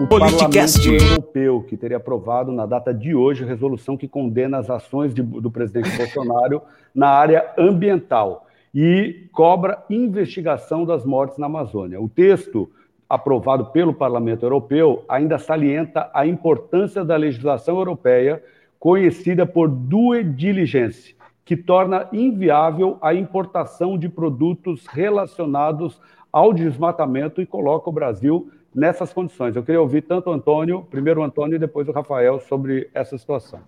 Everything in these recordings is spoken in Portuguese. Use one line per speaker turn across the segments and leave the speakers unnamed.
o Politicast. Parlamento Europeu, que teria aprovado na data de hoje resolução que condena as ações de, do presidente Bolsonaro na área ambiental e cobra investigação das mortes na Amazônia. O texto aprovado pelo Parlamento Europeu ainda salienta a importância da legislação europeia conhecida por due diligence, que torna inviável a importação de produtos relacionados ao desmatamento e coloca o Brasil nessas condições. Eu queria ouvir tanto o Antônio, primeiro o Antônio e depois o Rafael, sobre essa situação.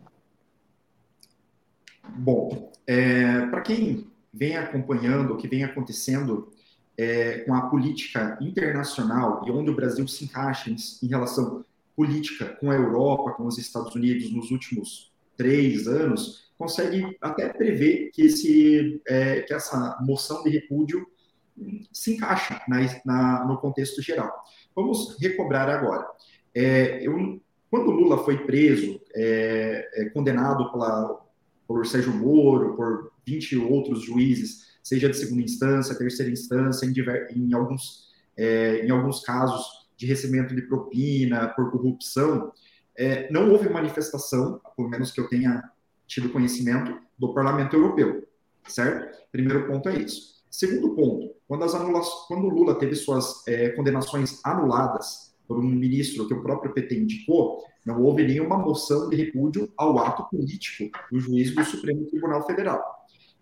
Bom, é, para quem vem acompanhando o que vem acontecendo é, com a política internacional e onde o Brasil se encaixa em, em, relação política com a Europa, com os Estados Unidos nos últimos três anos, consegue até prever que, esse, é, que essa moção de repúdio se encaixa na, na, no contexto geral. Vamos recobrar agora. É, eu, quando Lula foi preso, é, é, condenado pela, por Sérgio Moro, por 20 outros juízes, seja de segunda instância, terceira instância, em, diver, em alguns, é, em alguns casos de recebimento de propina, por corrupção, é, não houve manifestação, pelo menos que eu tenha tido conhecimento, do Parlamento Europeu, certo? Primeiro ponto é isso. Segundo ponto, quando, as quando o Lula teve suas é, condenações anuladas por um ministro que o próprio PT indicou, não houve nenhuma moção de repúdio ao ato político do juiz do Supremo Tribunal Federal.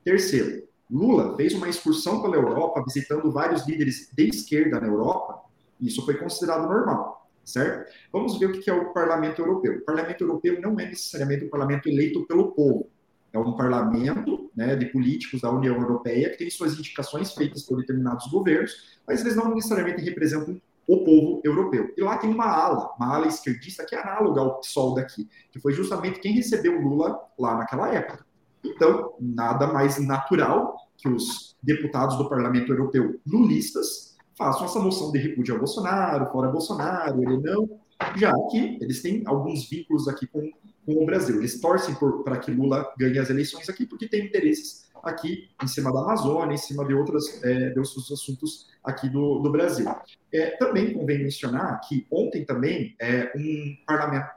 Terceiro, Lula fez uma excursão pela Europa, visitando vários líderes de esquerda na Europa, e isso foi considerado normal, certo? Vamos ver o que é o Parlamento Europeu. O Parlamento Europeu não é necessariamente um parlamento eleito pelo povo, é um parlamento né, de políticos da União Europeia que tem suas indicações feitas por determinados governos, mas eles não necessariamente representam o povo europeu. E lá tem uma ala, uma ala esquerdista que é análoga ao PSOL daqui, que foi justamente quem recebeu Lula lá naquela época. Então, nada mais natural que os deputados do Parlamento Europeu lulistas façam essa moção de repúdio ao Bolsonaro, fora Bolsonaro, ele não, já que eles têm alguns vínculos aqui com com o Brasil. Eles torcem para que Lula ganhe as eleições aqui porque tem interesses aqui em cima da Amazônia, em cima de, outras, é, de outros assuntos aqui do, do Brasil. É, também convém mencionar que ontem também é, um,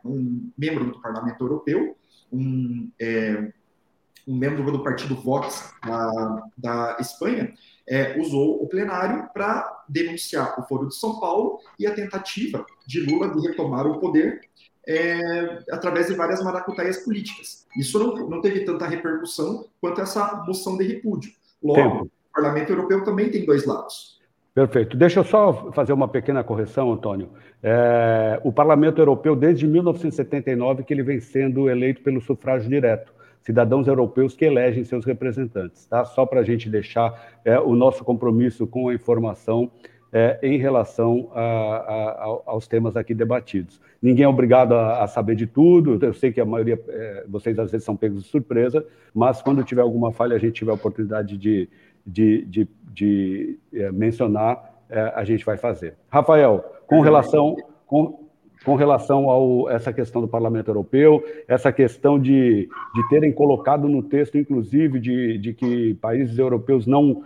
um membro do Parlamento Europeu, um, é, um membro do partido Vox da, da Espanha, é, usou o plenário para denunciar o Foro de São Paulo e a tentativa de Lula de retomar o poder é, através de várias maracutaias políticas. Isso não, não teve tanta repercussão quanto essa moção de repúdio. Logo, Tempo. o Parlamento Europeu também tem dois lados.
Perfeito. Deixa eu só fazer uma pequena correção, Antônio. É, o Parlamento Europeu, desde 1979, que ele vem sendo eleito pelo sufrágio direto. Cidadãos europeus que elegem seus representantes, tá? Só para a gente deixar é, o nosso compromisso com a informação é, em relação a, a, aos temas aqui debatidos. Ninguém é obrigado a, a, saber de tudo, eu sei que a maioria, é, vocês às vezes são pegos de surpresa, mas quando tiver alguma falha, a gente tiver a oportunidade de, de, de, de é, mencionar, é, a gente vai fazer. Rafael, com relação, com, com relação a essa questão do Parlamento Europeu, essa questão de, de terem colocado no texto, inclusive, de, de que países europeus não,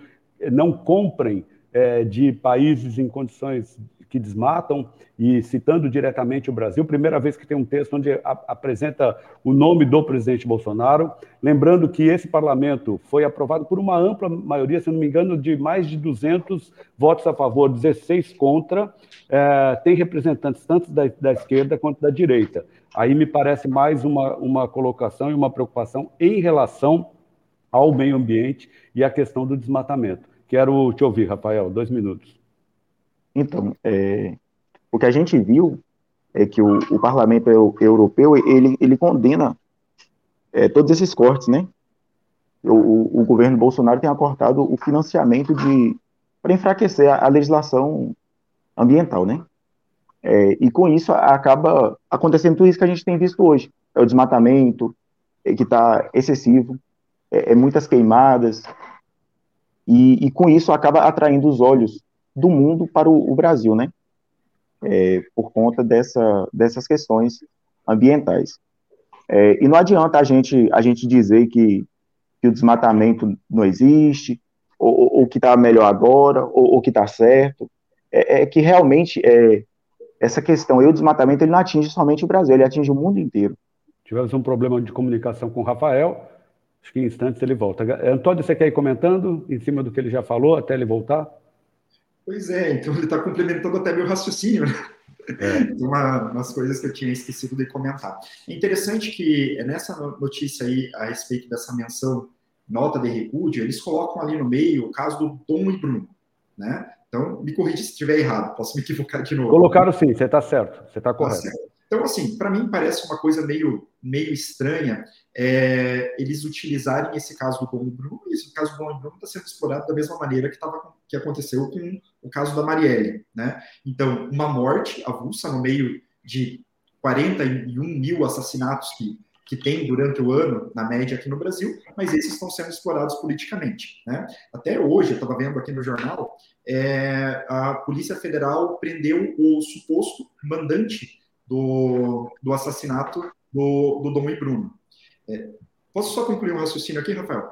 não comprem é, de países em condições que desmatam, e citando diretamente o Brasil, primeira vez que tem um texto onde apresenta o nome do presidente Bolsonaro. Lembrando que esse parlamento foi aprovado por uma ampla maioria, se não me engano, de mais de 200 votos a favor, 16 contra. É, tem representantes tanto da, da esquerda quanto da direita. Aí me parece mais uma, uma colocação e uma preocupação em relação ao meio ambiente e à questão do desmatamento. Quero te ouvir, Rafael, dois minutos.
Então, é, o que a gente viu é que o, o Parlamento Europeu ele, ele condena é, todos esses cortes, né? O, o, governo Bolsonaro tem acortado o financiamento de para enfraquecer a, a, legislação ambiental, né? É, e com isso acaba acontecendo tudo isso que a gente tem visto hoje: é o desmatamento é, que está excessivo, é, é muitas queimadas, e, e, com isso acaba atraindo os olhos do mundo para o, o Brasil, né? É, por conta dessa, dessas questões ambientais. É, e não adianta a gente, a gente dizer que, que o desmatamento não existe, ou, ou que está melhor agora, ou, ou que está certo. É, é, que realmente é, essa questão aí, o desmatamento, ele não atinge somente o Brasil, ele atinge o mundo inteiro.
Tivemos um problema de comunicação com o Rafael, acho que em instantes ele volta. Antônio, você quer ir comentando em cima do que ele já falou, até ele voltar?
Pois é, então ele está complementando até meu raciocínio, né? É. Uma, umas coisas que eu tinha esquecido de comentar. É interessante que nessa notícia aí, a respeito dessa menção, nota de repúdio, eles colocam ali no meio o caso do Dom e Bruno, né? Então, me corrija se estiver errado, posso me equivocar de novo.
Colocaram sim, você está certo, você está tá correto. Tá
então, assim, para mim parece uma coisa meio, meio estranha é, eles utilizarem esse caso do Dom e Bruno, e esse caso do Dom e Bruno está sendo explorado da mesma maneira que, tava, que aconteceu com o caso da Marielle, né? Então, uma morte avulsa no meio de 41 mil assassinatos que que tem durante o ano, na média aqui no Brasil, mas esses estão sendo explorados politicamente. Né? Até hoje, eu estava vendo aqui no jornal, é, a Polícia Federal prendeu o suposto mandante do, do assassinato do, do Dom e Bruno. É, posso só concluir um raciocínio aqui, Rafael?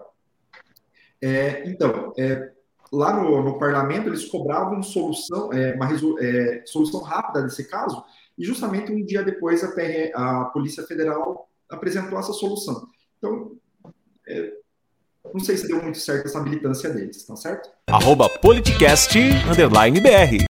É, então, é, lá no, no, parlamento, eles cobravam solução, é, uma é, solução rápida desse caso, e justamente um dia depois a, PR, a Polícia Federal apresentou essa solução. Então, é, não sei se deu muito certo essa militância deles, tá certo?
Arroba politicast, underline BR.